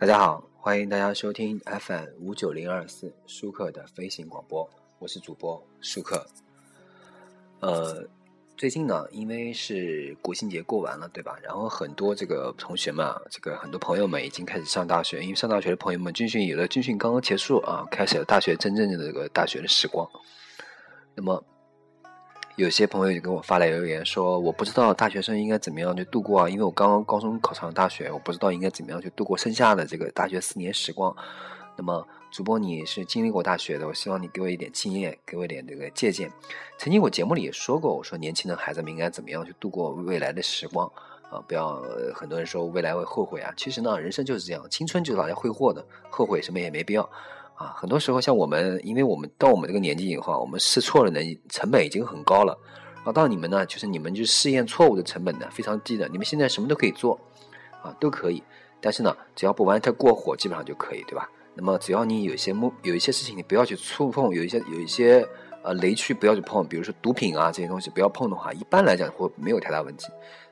大家好，欢迎大家收听 FM 五九零二四舒克的飞行广播，我是主播舒克。呃，最近呢，因为是国庆节过完了，对吧？然后很多这个同学们，啊，这个很多朋友们已经开始上大学，因为上大学的朋友们军训有的军训刚刚结束啊，开始了大学真正的这个大学的时光。那么。有些朋友就给我发来留言说：“我不知道大学生应该怎么样去度过啊，因为我刚刚高中考上大学，我不知道应该怎么样去度过剩下的这个大学四年时光。”那么，主播你是经历过大学的，我希望你给我一点经验，给我一点这个借鉴。曾经我节目里也说过，我说年轻的孩子们应该怎么样去度过未来的时光啊？不要很多人说未来会后悔啊，其实呢，人生就是这样，青春就是拿来挥霍的，后悔什么也没必要。啊，很多时候像我们，因为我们到我们这个年纪以后，我们试错的能成本已经很高了。啊，到你们呢，就是你们就试验错误的成本呢非常低的。你们现在什么都可以做，啊，都可以。但是呢，只要不玩太过火，基本上就可以，对吧？那么只要你有一些目，有一些事情你不要去触碰，有一些有一些呃雷区不要去碰，比如说毒品啊这些东西不要碰的话，一般来讲会没有太大问题。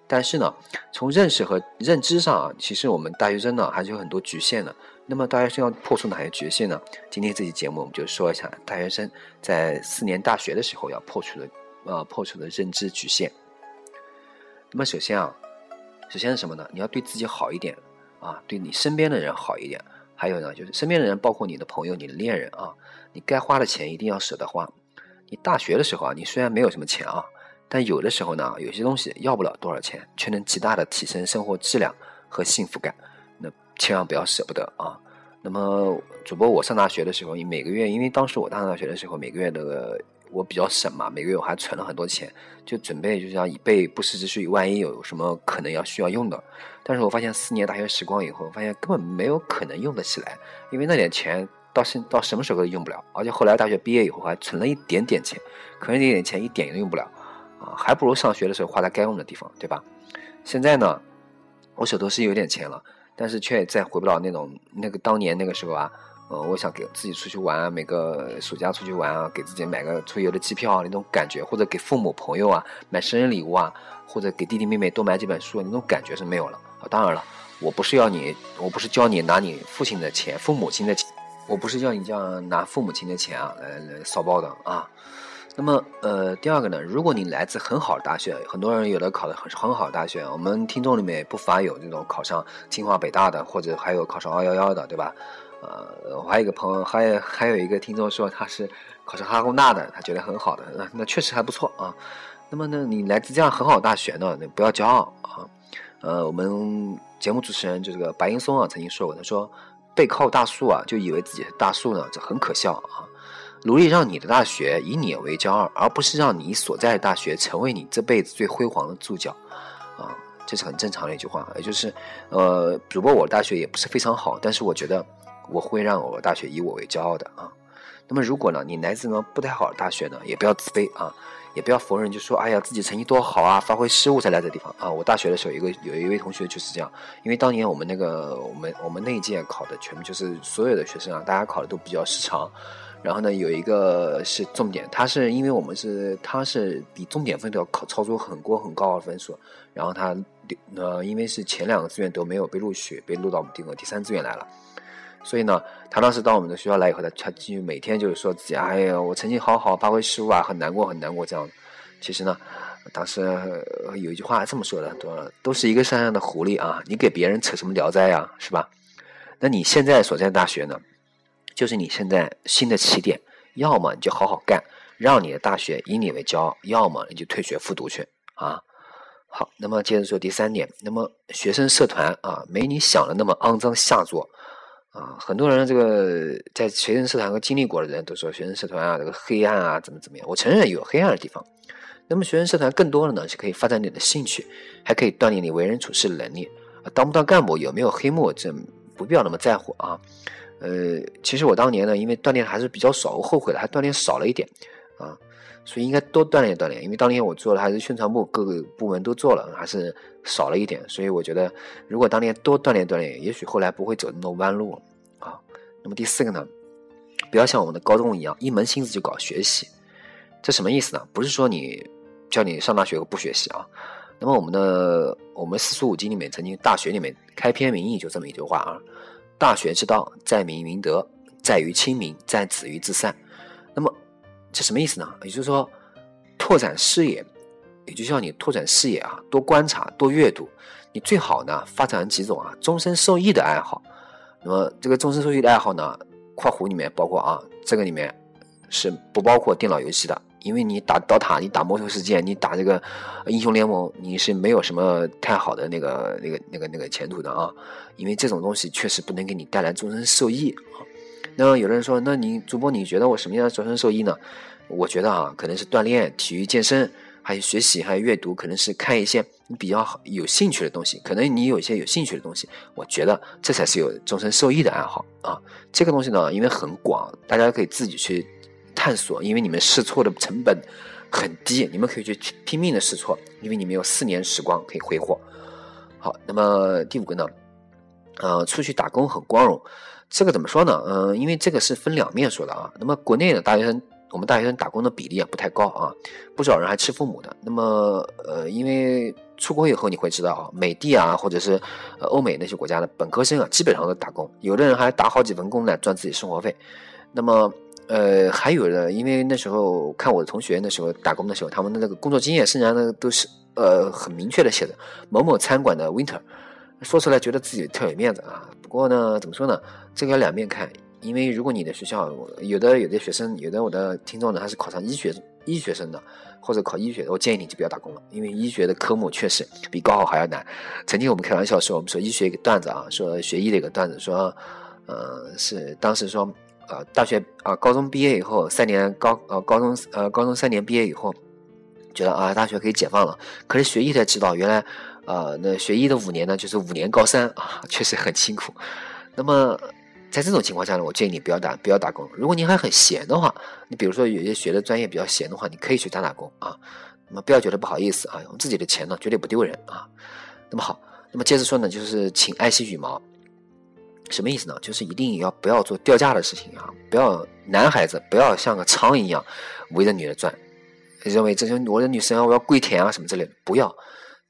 但是呢，从认识和认知上啊，其实我们大学生呢还是有很多局限的。那么大学生要破除哪些局限呢？今天这期节目我们就说一下大学生在四年大学的时候要破除的，呃，破除的认知局限。那么首先啊，首先是什么呢？你要对自己好一点啊，对你身边的人好一点。还有呢，就是身边的人，包括你的朋友、你的恋人啊，你该花的钱一定要舍得花。你大学的时候啊，你虽然没有什么钱啊，但有的时候呢，有些东西要不了多少钱，却能极大的提升生活质量和幸福感。千万不要舍不得啊！那么，主播我上大学的时候，你每个月，因为当时我上大学的时候，每个月的我比较省嘛，每个月我还存了很多钱，就准备就是要以备不时之需，万一有什么可能要需要用的。但是我发现四年大学时光以后，发现根本没有可能用得起来，因为那点钱到现到什么时候都用不了，而且后来大学毕业以后还存了一点点钱，可是那点钱一点也用不了啊，还不如上学的时候花在该用的地方，对吧？现在呢，我手头是有点钱了。但是却再回不到那种那个当年那个时候啊，呃，我想给自己出去玩，每个暑假出去玩啊，给自己买个出游的机票那种感觉，或者给父母朋友啊买生日礼物啊，或者给弟弟妹妹多买几本书那种感觉是没有了啊。当然了，我不是要你，我不是教你拿你父亲的钱、父母亲的钱，我不是要你这样拿父母亲的钱啊来来骚包的啊。那么，呃，第二个呢，如果你来自很好的大学，很多人有的考的很很好的大学，我们听众里面不乏有这种考上清华北大的，或者还有考上二幺幺的，对吧？呃，我还有一个朋友，还有还有一个听众说他是考上哈工大的，他觉得很好的，那那确实还不错啊。那么呢，你来自这样很好的大学呢，你不要骄傲啊。呃，我们节目主持人就这个白岩松啊，曾经说过，他说背靠大树啊，就以为自己是大树呢，这很可笑啊。努力让你的大学以你为骄傲，而不是让你所在的大学成为你这辈子最辉煌的注脚，啊，这是很正常的一句话。也就是，呃，主播我的大学也不是非常好，但是我觉得我会让我的大学以我为骄傲的啊。那么如果呢，你来自呢不太好的大学呢，也不要自卑啊，也不要否认，就说哎呀自己成绩多好啊，发挥失误才来这地方啊。我大学的时候，一个有一位同学就是这样，因为当年我们那个我们我们那一届考的全部就是所有的学生啊，大家考的都比较失常。然后呢，有一个是重点，他是因为我们是他是比重点分都要考超出很多很高的分数，然后他呃因为是前两个志愿都没有被录取，被录到我们这个第三志愿来了，所以呢，他当时到我们的学校来以后，他他继续每天就是说自己哎呀我成绩好好，发挥失误啊，很难过很难过这样。其实呢，当时有一句话这么说的，都都是一个山上的狐狸啊，你给别人扯什么聊斋呀，是吧？那你现在所在大学呢？就是你现在新的起点，要么你就好好干，让你的大学以你为骄傲；要么你就退学复读去啊。好，那么接着说第三点，那么学生社团啊，没你想的那么肮脏下作啊。很多人这个在学生社团和经历过的人都说，学生社团啊，这个黑暗啊，怎么怎么样？我承认有黑暗的地方。那么学生社团更多的呢，是可以发展你的兴趣，还可以锻炼你为人处事的能力啊。当不当干部，有没有黑幕，这不必要那么在乎啊。呃，其实我当年呢，因为锻炼还是比较少，我后悔了，还锻炼少了一点，啊，所以应该多锻炼锻炼。因为当年我做的还是宣传部，各个部门都做了，还是少了一点。所以我觉得，如果当年多锻炼锻炼，也许后来不会走那么多弯路啊。那么第四个呢，不要像我们的高中一样，一门心思就搞学习，这什么意思呢？不是说你叫你上大学不学习啊。那么我们的我们四书五经里面曾经大学里面开篇名义就这么一句话啊。大学之道，在明明德，在于亲民，在止于至善。那么这什么意思呢？也就是说，拓展视野，也就像你拓展视野啊，多观察，多阅读。你最好呢，发展几种啊终身受益的爱好。那么这个终身受益的爱好呢，括弧里面包括啊，这个里面是不包括电脑游戏的。因为你打刀塔，你打魔兽世界，你打这个英雄联盟，你是没有什么太好的那个、那个、那个、那个前途的啊！因为这种东西确实不能给你带来终身受益啊。那有的人说，那你主播你觉得我什么样的终身受益呢？我觉得啊，可能是锻炼、体育、健身，还有学习，还有阅读，可能是看一些你比较好有兴趣的东西。可能你有一些有兴趣的东西，我觉得这才是有终身受益的爱好啊。这个东西呢，因为很广，大家可以自己去。探索，因为你们试错的成本很低，你们可以去拼命的试错，因为你们有四年时光可以挥霍。好，那么第五个呢？呃，出去打工很光荣，这个怎么说呢？嗯，因为这个是分两面说的啊。那么国内的大学生，我们大学生打工的比例啊不太高啊，不少人还吃父母的。那么呃，因为出国以后你会知道啊，美帝啊，或者是呃欧美那些国家的本科生啊，基本上都打工，有的人还打好几份工来赚自己生活费。那么呃，还有的，因为那时候看我的同学那时候打工的时候，他们的那个工作经验，甚至呢都是呃很明确的写的某某餐馆的 winter，说出来觉得自己特有面子啊。不过呢，怎么说呢，这个要两面看，因为如果你的学校有的有的学生，有的我的听众呢，他是考上医学医学生的，或者考医学的，我建议你就不要打工了，因为医学的科目确实比高考还要难。曾经我们开玩笑说，我们说医学一个段子啊，说学医的一个段子，说呃是当时说。呃，大学啊，高中毕业以后三年高呃，高中呃，高中三年毕业以后，觉得啊，大学可以解放了。可是学医才知道，原来呃，那学医的五年呢，就是五年高三啊，确实很辛苦。那么在这种情况下呢，我建议你不要打不要打工。如果你还很闲的话，你比如说有些学的专业比较闲的话，你可以去打打工啊。那么不要觉得不好意思啊，用自己的钱呢，绝对不丢人啊。那么好，那么接着说呢，就是请爱惜羽毛。什么意思呢？就是一定要不要做掉价的事情啊！不要男孩子不要像个苍蝇一样围着女的转，认为这些我的女神啊，我要跪舔啊什么之类的。不要，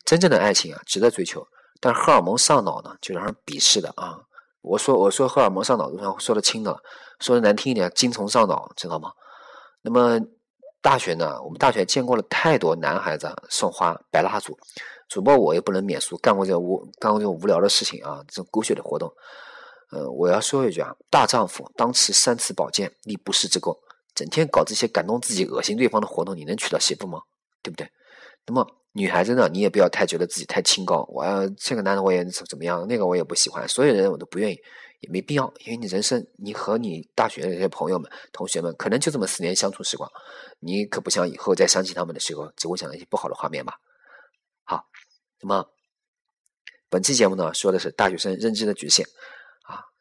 真正的爱情啊，值得追求。但荷尔蒙上脑呢，就让人鄙视的啊！我说我说荷尔蒙上脑，就算说的轻的了，说的难听一点，精虫上脑，知道吗？那么大学呢，我们大学见过了太多男孩子送花摆蜡烛，主播我也不能免俗，干过这无干过这种无聊的事情啊，这种狗血的活动。呃，我要说一句啊，大丈夫当持三尺宝剑，立不世之功。整天搞这些感动自己、恶心对方的活动，你能娶到媳妇吗？对不对？那么女孩子呢，你也不要太觉得自己太清高。我要这个男的我也怎怎么样，那个我也不喜欢，所有人我都不愿意，也没必要。因为你人生，你和你大学的这些朋友们、同学们，可能就这么四年相处时光，你可不想以后再想起他们的时候，只会想到一些不好的画面吧？好，那么本期节目呢，说的是大学生认知的局限。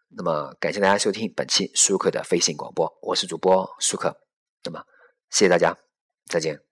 那么，感谢大家收听本期舒克的飞行广播，我是主播舒克。那么，谢谢大家，再见。